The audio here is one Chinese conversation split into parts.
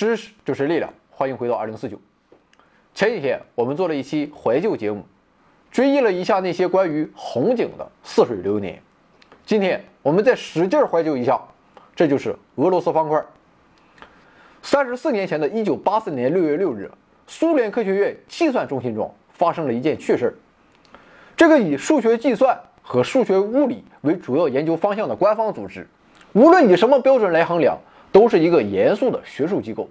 知识就是力量，欢迎回到二零四九。前几天我们做了一期怀旧节目，追忆了一下那些关于红警的似水流年。今天我们再使劲怀旧一下，这就是俄罗斯方块。三十四年前的一九八四年六月六日，苏联科学院计算中心中发生了一件趣事儿。这个以数学计算和数学物理为主要研究方向的官方组织，无论以什么标准来衡量。都是一个严肃的学术机构，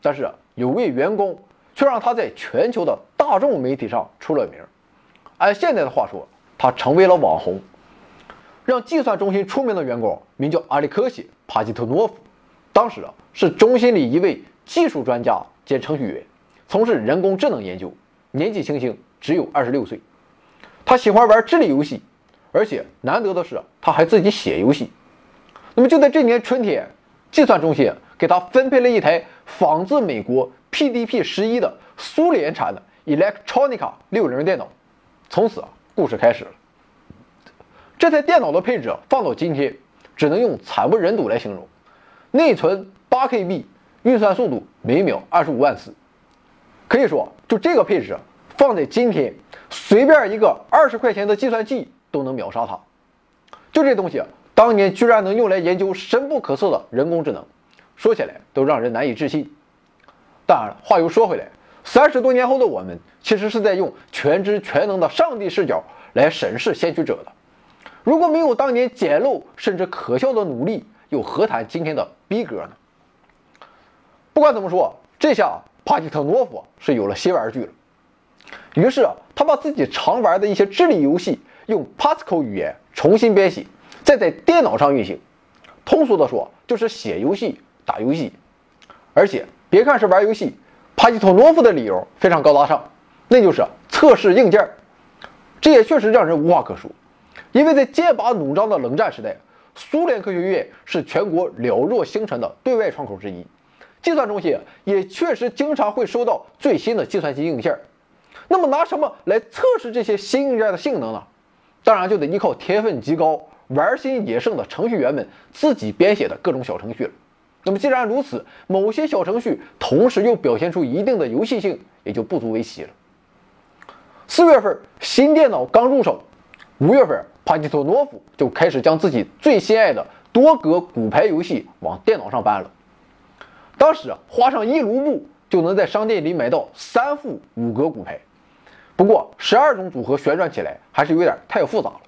但是有位员工却让他在全球的大众媒体上出了名。按现在的话说，他成为了网红。让计算中心出名的员工名叫阿里克西·帕基特诺夫，当时啊是中心里一位技术专家兼程序员，从事人工智能研究，年纪轻轻只有二十六岁。他喜欢玩智力游戏，而且难得的是他还自己写游戏。那么就在这年春天。计算中心给他分配了一台仿自美国 PDP 十一的苏联产的 Electronica 六零电脑，从此啊，故事开始了。这台电脑的配置放到今天，只能用惨不忍睹来形容：内存八 KB，运算速度每秒二十五万次。可以说，就这个配置放在今天，随便一个二十块钱的计算器都能秒杀它。就这东西。当年居然能用来研究深不可测的人工智能，说起来都让人难以置信。当然，话又说回来，三十多年后的我们，其实是在用全知全能的上帝视角来审视先驱者的。如果没有当年简陋甚至可笑的努力，又何谈今天的逼格呢？不管怎么说，这下帕吉特诺夫是有了新玩具了。于是他把自己常玩的一些智力游戏用 Pascal 语言重新编写。再在电脑上运行，通俗的说就是写游戏、打游戏。而且别看是玩游戏，帕基托诺夫的理由非常高大上，那就是测试硬件。这也确实让人无话可说，因为在剑拔弩张的冷战时代，苏联科学院是全国寥若星辰的对外窗口之一，计算中心也确实经常会收到最新的计算机硬件。那么拿什么来测试这些新硬件的性能呢？当然就得依靠天分极高。玩心野盛的程序员们自己编写的各种小程序了。那么既然如此，某些小程序同时又表现出一定的游戏性，也就不足为奇了。四月份新电脑刚入手，五月份帕基托诺夫就开始将自己最心爱的多格骨牌游戏往电脑上搬了。当时啊花上一卢布就能在商店里买到三副五格骨牌，不过十二种组合旋转起来还是有点太复杂了。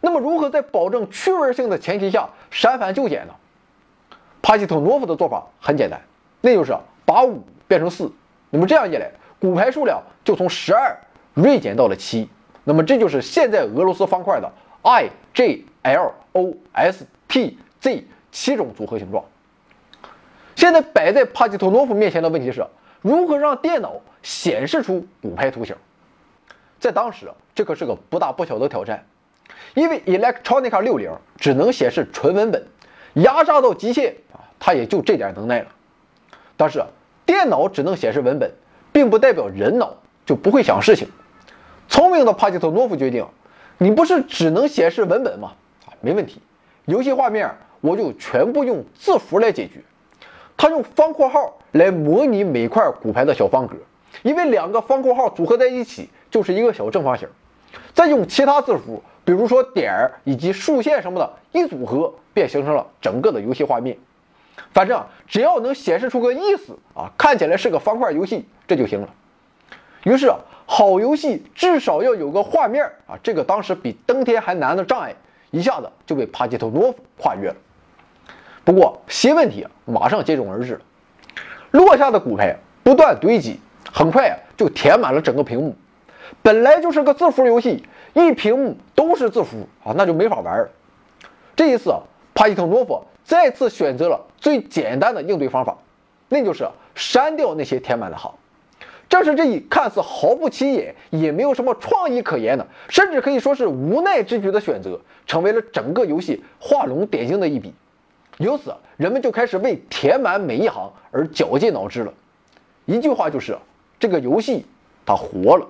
那么，如何在保证趣味性的前提下删繁就简呢？帕基托诺夫的做法很简单，那就是把五变成四。那么这样一来，骨牌数量就从十二锐减到了七。那么这就是现在俄罗斯方块的 I J L O S T Z 七种组合形状。现在摆在帕基托诺夫面前的问题是，如何让电脑显示出骨牌图形？在当时，这可是个不大不小的挑战。因为 Electronica 六零只能显示纯文本，压榨到极限啊，它也就这点能耐了。但是电脑只能显示文本，并不代表人脑就不会想事情。聪明的帕基托诺夫决定，你不是只能显示文本吗？啊，没问题，游戏画面我就全部用字符来解决。他用方括号来模拟每块骨牌的小方格，因为两个方括号组合在一起就是一个小正方形。再用其他字符。比如说点儿以及竖线什么的，一组合便形成了整个的游戏画面。反正只要能显示出个意思啊，看起来是个方块游戏，这就行了。于是啊好游戏至少要有个画面啊，这个当时比登天还难的障碍，一下子就被帕杰托诺夫跨越了。不过新问题马上接踵而至了，落下的骨牌不断堆积，很快啊就填满了整个屏幕。本来就是个字符游戏。一屏幕都是字符啊，那就没法玩了。这一次啊，帕西特诺夫再次选择了最简单的应对方法，那就是删掉那些填满的行。正是这一看似毫不起眼，也没有什么创意可言的，甚至可以说是无奈之举的选择，成为了整个游戏画龙点睛的一笔。由此，人们就开始为填满每一行而绞尽脑汁了。一句话就是，这个游戏它活了。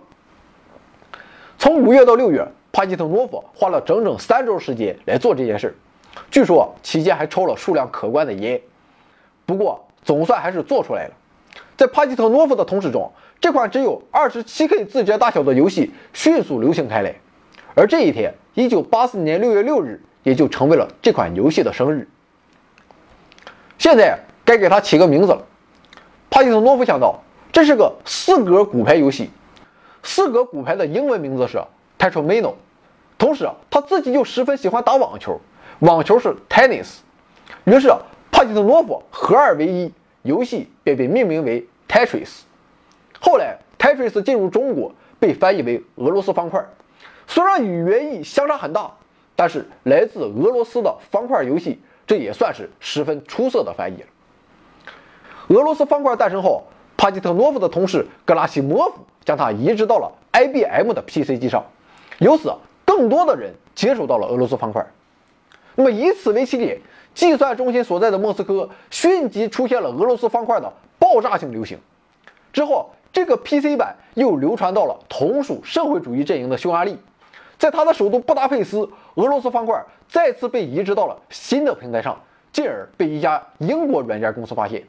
从五月到六月，帕基特诺夫花了整整三周时间来做这件事，据说期间还抽了数量可观的烟。不过总算还是做出来了。在帕基特诺夫的同事中，这款只有 27K 字节大小的游戏迅速流行开来。而这一天，1984年6月6日，也就成为了这款游戏的生日。现在该给它起个名字了。帕基特诺夫想到，这是个四格骨牌游戏，四格骨牌的英文名字是 Tetramino。同时，他自己又十分喜欢打网球，网球是 Tennis。于是，帕基特诺夫合二为一，游戏便被命名为 Tetris。后来，Tetris 进入中国，被翻译为俄罗斯方块。虽然与原意相差很大，但是来自俄罗斯的方块游戏，这也算是十分出色的翻译了。俄罗斯方块诞生后，帕基特诺夫的同事格拉西莫夫将它移植到了 IBM 的 PC 机上，由此更多的人接触到了俄罗斯方块。那么以此为起点，计算中心所在的莫斯科迅即出现了俄罗斯方块的爆炸性流行。之后，这个 PC 版又流传到了同属社会主义阵营的匈牙利。在他的首都布达佩斯，俄罗斯方块再次被移植到了新的平台上，进而被一家英国软件公司发现。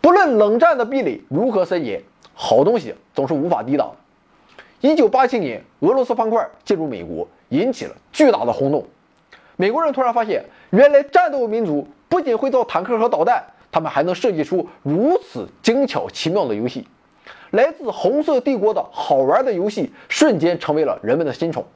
不论冷战的壁垒如何森严，好东西总是无法抵挡。一九八七年，俄罗斯方块进入美国，引起了巨大的轰动。美国人突然发现，原来战斗民族不仅会造坦克和导弹，他们还能设计出如此精巧奇妙的游戏。来自红色帝国的好玩的游戏瞬间成为了人们的新宠，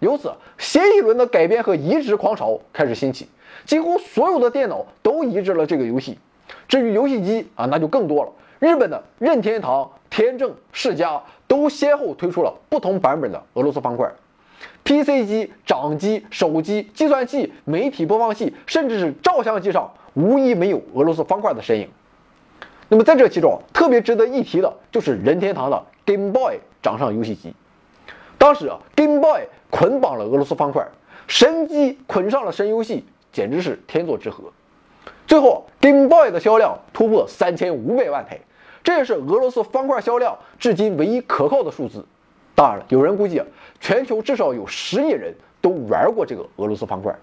由此新一轮的改编和移植狂潮开始兴起，几乎所有的电脑都移植了这个游戏。至于游戏机啊，那就更多了。日本的任天堂、天正、世嘉都先后推出了不同版本的俄罗斯方块。PC 机、掌机、手机、计算器、媒体播放器，甚至是照相机上，无一没有俄罗斯方块的身影。那么在这其中，特别值得一提的就是任天堂的 Game Boy 掌上游戏机。当时啊，Game Boy 捆绑了俄罗斯方块，神机捆上了神游戏，简直是天作之合。最后，Game Boy 的销量突破三千五百万台，这也是俄罗斯方块销量至今唯一可靠的数字。当然了，有人估计啊，全球至少有十亿人都玩过这个俄罗斯方块。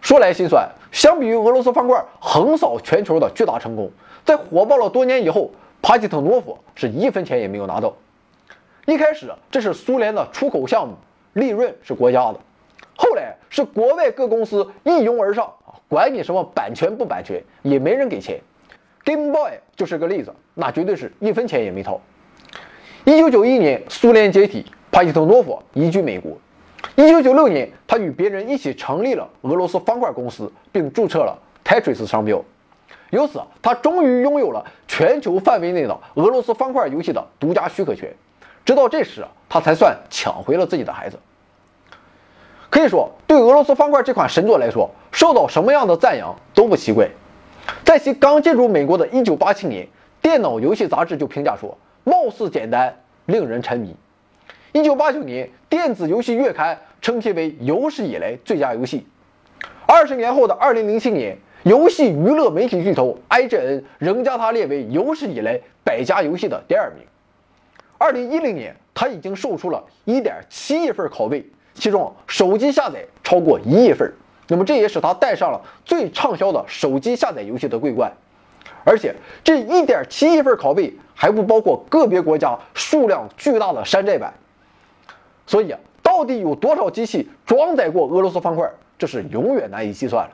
说来心酸，相比于俄罗斯方块横扫全球的巨大成功，在火爆了多年以后，帕基特诺夫是一分钱也没有拿到。一开始这是苏联的出口项目，利润是国家的；后来是国外各公司一拥而上，管你什么版权不版权，也没人给钱。Game Boy 就是个例子，那绝对是一分钱也没掏。一九九一年，苏联解体，帕西特诺夫移居美国。一九九六年，他与别人一起成立了俄罗斯方块公司，并注册了 Tetris 商标。由此，他终于拥有了全球范围内的俄罗斯方块游戏的独家许可权。直到这时，他才算抢回了自己的孩子。可以说，对俄罗斯方块这款神作来说，受到什么样的赞扬都不奇怪。在其刚进入美国的一九八七年，电脑游戏杂志就评价说：“貌似简单，令人沉迷。”一九八九年，电子游戏月刊称其为有史以来最佳游戏。二十年后的二零零七年，游戏娱乐媒体巨头 IGN 仍将它列为有史以来百家游戏的第二名。二零一零年，它已经售出了一点七亿份拷贝，其中手机下载超过一亿份。那么这也使它带上了最畅销的手机下载游戏的桂冠。而且这一点七亿份拷贝还不包括个别国家数量巨大的山寨版。所以啊，到底有多少机器装载过俄罗斯方块，这是永远难以计算了。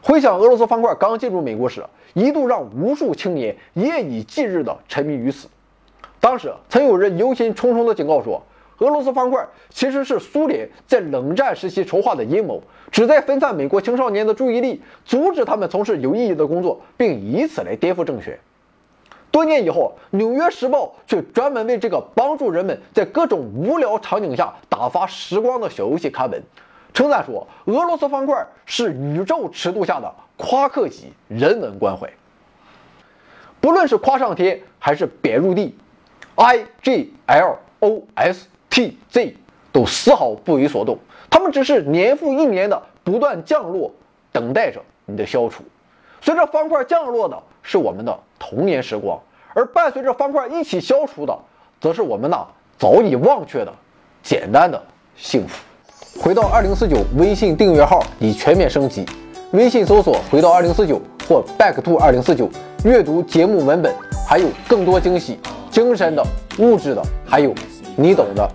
回想俄罗斯方块刚进入美国时，一度让无数青年夜以继日地沉迷于此。当时曾有人忧心忡忡地警告说，俄罗斯方块其实是苏联在冷战时期筹划的阴谋，旨在分散美国青少年的注意力，阻止他们从事有意义的工作，并以此来颠覆政权。多年以后，《纽约时报》却专门为这个帮助人们在各种无聊场景下打发时光的小游戏刊文，称赞说：“俄罗斯方块是宇宙尺度下的夸克级人文关怀。”不论是夸上天还是贬入地，I G L O S T Z 都丝毫不为所动，他们只是年复一年的不断降落，等待着你的消除。随着方块降落的是我们的童年时光。而伴随着方块一起消除的，则是我们那早已忘却的简单的幸福。回到二零四九微信订阅号已全面升级，微信搜索“回到二零四九”或 “back to 二零四九”，阅读节目文本，还有更多惊喜，精神的、物质的，还有你懂的。